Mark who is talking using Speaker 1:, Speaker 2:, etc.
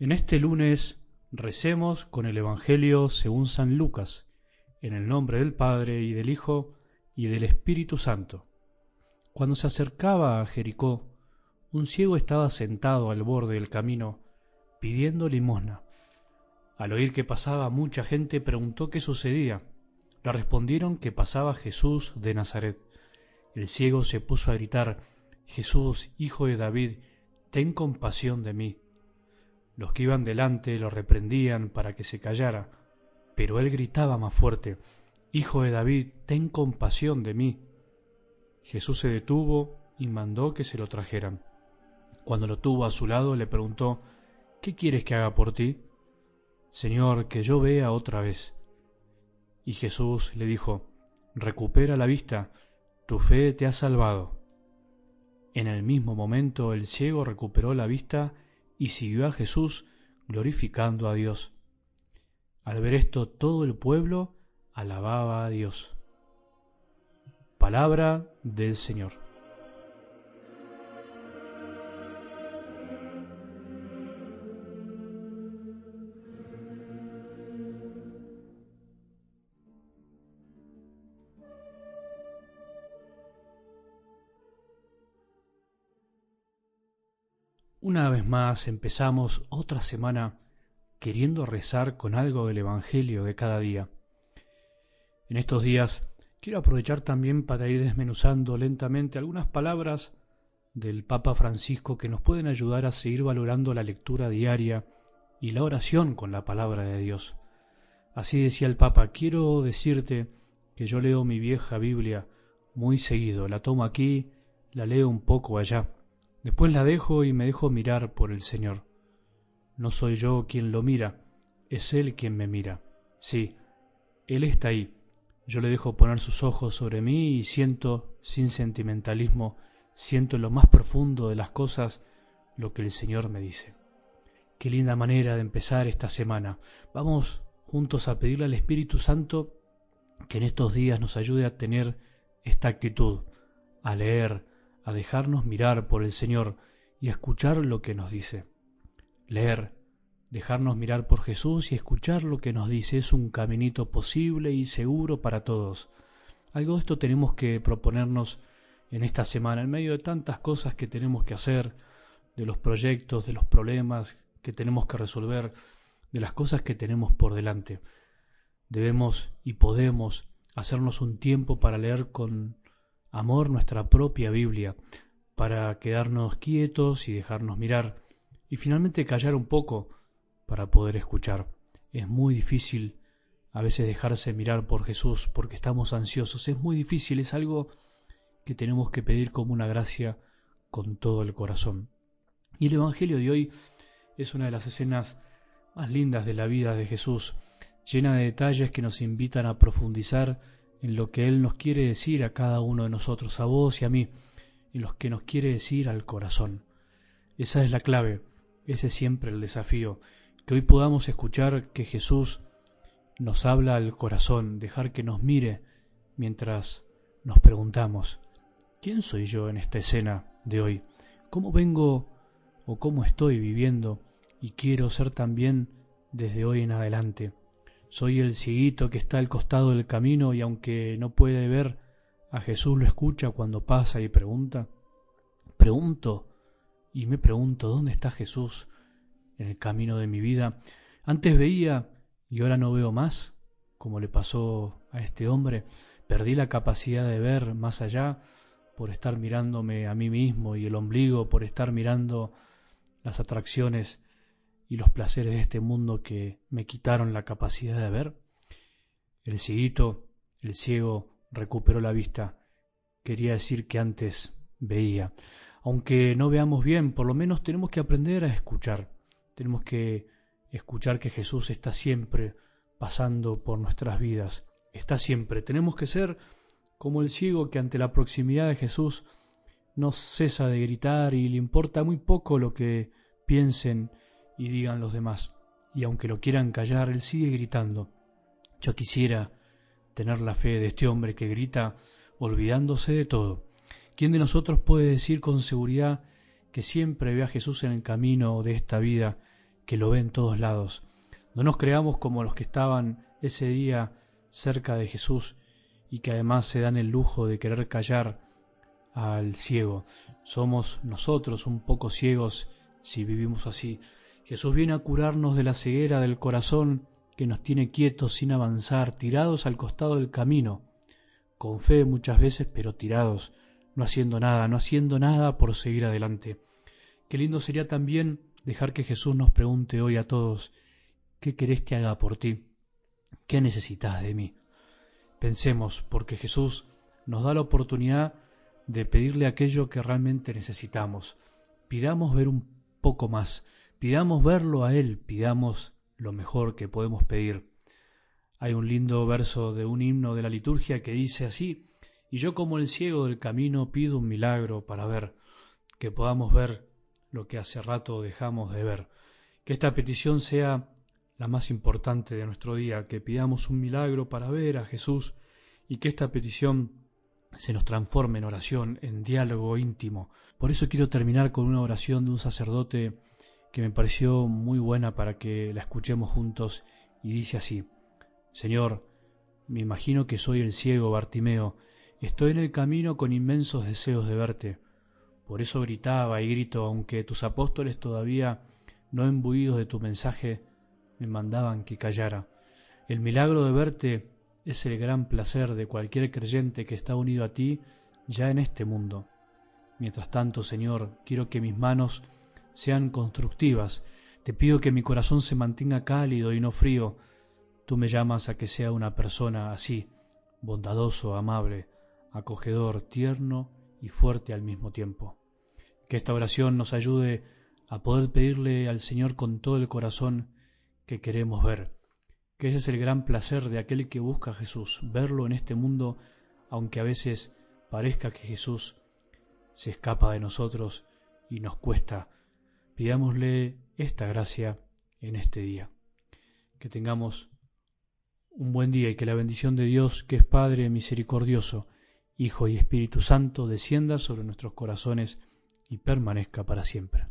Speaker 1: En este lunes recemos con el Evangelio según San Lucas, en el nombre del Padre y del Hijo y del Espíritu Santo. Cuando se acercaba a Jericó, un ciego estaba sentado al borde del camino pidiendo limosna. Al oír que pasaba mucha gente preguntó qué sucedía. Le respondieron que pasaba Jesús de Nazaret. El ciego se puso a gritar, Jesús, hijo de David, ten compasión de mí. Los que iban delante lo reprendían para que se callara, pero él gritaba más fuerte, Hijo de David, ten compasión de mí. Jesús se detuvo y mandó que se lo trajeran. Cuando lo tuvo a su lado le preguntó, ¿Qué quieres que haga por ti? Señor, que yo vea otra vez. Y Jesús le dijo, Recupera la vista, tu fe te ha salvado. En el mismo momento el ciego recuperó la vista y siguió a Jesús glorificando a Dios. Al ver esto todo el pueblo alababa a Dios. Palabra del Señor. Una vez más empezamos otra semana queriendo rezar con algo del Evangelio de cada día. En estos días quiero aprovechar también para ir desmenuzando lentamente algunas palabras del Papa Francisco que nos pueden ayudar a seguir valorando la lectura diaria y la oración con la palabra de Dios. Así decía el Papa, quiero decirte que yo leo mi vieja Biblia muy seguido, la tomo aquí, la leo un poco allá Después la dejo y me dejo mirar por el Señor. No soy yo quien lo mira, es Él quien me mira. Sí, Él está ahí. Yo le dejo poner sus ojos sobre mí y siento, sin sentimentalismo, siento en lo más profundo de las cosas lo que el Señor me dice. Qué linda manera de empezar esta semana. Vamos juntos a pedirle al Espíritu Santo que en estos días nos ayude a tener esta actitud, a leer, a dejarnos mirar por el Señor y escuchar lo que nos dice. Leer, dejarnos mirar por Jesús y escuchar lo que nos dice es un caminito posible y seguro para todos. Algo de esto tenemos que proponernos en esta semana, en medio de tantas cosas que tenemos que hacer, de los proyectos, de los problemas que tenemos que resolver, de las cosas que tenemos por delante. Debemos y podemos hacernos un tiempo para leer con amor nuestra propia Biblia, para quedarnos quietos y dejarnos mirar, y finalmente callar un poco para poder escuchar. Es muy difícil a veces dejarse mirar por Jesús porque estamos ansiosos, es muy difícil, es algo que tenemos que pedir como una gracia con todo el corazón. Y el Evangelio de hoy es una de las escenas más lindas de la vida de Jesús, llena de detalles que nos invitan a profundizar en lo que Él nos quiere decir a cada uno de nosotros, a vos y a mí, en lo que nos quiere decir al corazón. Esa es la clave, ese es siempre el desafío, que hoy podamos escuchar que Jesús nos habla al corazón, dejar que nos mire mientras nos preguntamos, ¿quién soy yo en esta escena de hoy? ¿Cómo vengo o cómo estoy viviendo y quiero ser también desde hoy en adelante? Soy el cieguito que está al costado del camino y aunque no puede ver, a Jesús lo escucha cuando pasa y pregunta. Pregunto y me pregunto, ¿dónde está Jesús en el camino de mi vida? Antes veía y ahora no veo más, como le pasó a este hombre. Perdí la capacidad de ver más allá por estar mirándome a mí mismo y el ombligo, por estar mirando las atracciones y los placeres de este mundo que me quitaron la capacidad de ver? El cieguito, el ciego, recuperó la vista. Quería decir que antes veía. Aunque no veamos bien, por lo menos tenemos que aprender a escuchar. Tenemos que escuchar que Jesús está siempre pasando por nuestras vidas. Está siempre. Tenemos que ser como el ciego que ante la proximidad de Jesús no cesa de gritar y le importa muy poco lo que piensen y digan los demás. Y aunque lo quieran callar, él sigue gritando. Yo quisiera tener la fe de este hombre que grita olvidándose de todo. ¿Quién de nosotros puede decir con seguridad que siempre ve a Jesús en el camino de esta vida que lo ve en todos lados. No nos creamos como los que estaban ese día cerca de Jesús y que además se dan el lujo de querer callar al ciego. Somos nosotros un poco ciegos si vivimos así. Jesús viene a curarnos de la ceguera del corazón que nos tiene quietos sin avanzar, tirados al costado del camino, con fe muchas veces, pero tirados, no haciendo nada, no haciendo nada por seguir adelante. Qué lindo sería también dejar que Jesús nos pregunte hoy a todos, ¿qué querés que haga por ti? ¿Qué necesitas de mí? Pensemos, porque Jesús nos da la oportunidad de pedirle aquello que realmente necesitamos. Pidamos ver un poco más, pidamos verlo a Él, pidamos lo mejor que podemos pedir. Hay un lindo verso de un himno de la liturgia que dice así, y yo como el ciego del camino pido un milagro para ver, que podamos ver lo que hace rato dejamos de ver. Que esta petición sea la más importante de nuestro día, que pidamos un milagro para ver a Jesús y que esta petición se nos transforme en oración, en diálogo íntimo. Por eso quiero terminar con una oración de un sacerdote que me pareció muy buena para que la escuchemos juntos y dice así, Señor, me imagino que soy el ciego Bartimeo, estoy en el camino con inmensos deseos de verte. Por eso gritaba y grito, aunque tus apóstoles todavía no embuidos de tu mensaje me mandaban que callara. El milagro de verte es el gran placer de cualquier creyente que está unido a ti ya en este mundo. Mientras tanto, Señor, quiero que mis manos sean constructivas. Te pido que mi corazón se mantenga cálido y no frío. Tú me llamas a que sea una persona así, bondadoso, amable, acogedor, tierno y fuerte al mismo tiempo. Que esta oración nos ayude a poder pedirle al Señor con todo el corazón que queremos ver que ese es el gran placer de aquel que busca a Jesús, verlo en este mundo, aunque a veces parezca que Jesús se escapa de nosotros y nos cuesta. Pidámosle esta gracia en este día. Que tengamos un buen día y que la bendición de Dios, que es Padre misericordioso, Hijo y Espíritu Santo, descienda sobre nuestros corazones y permanezca para siempre.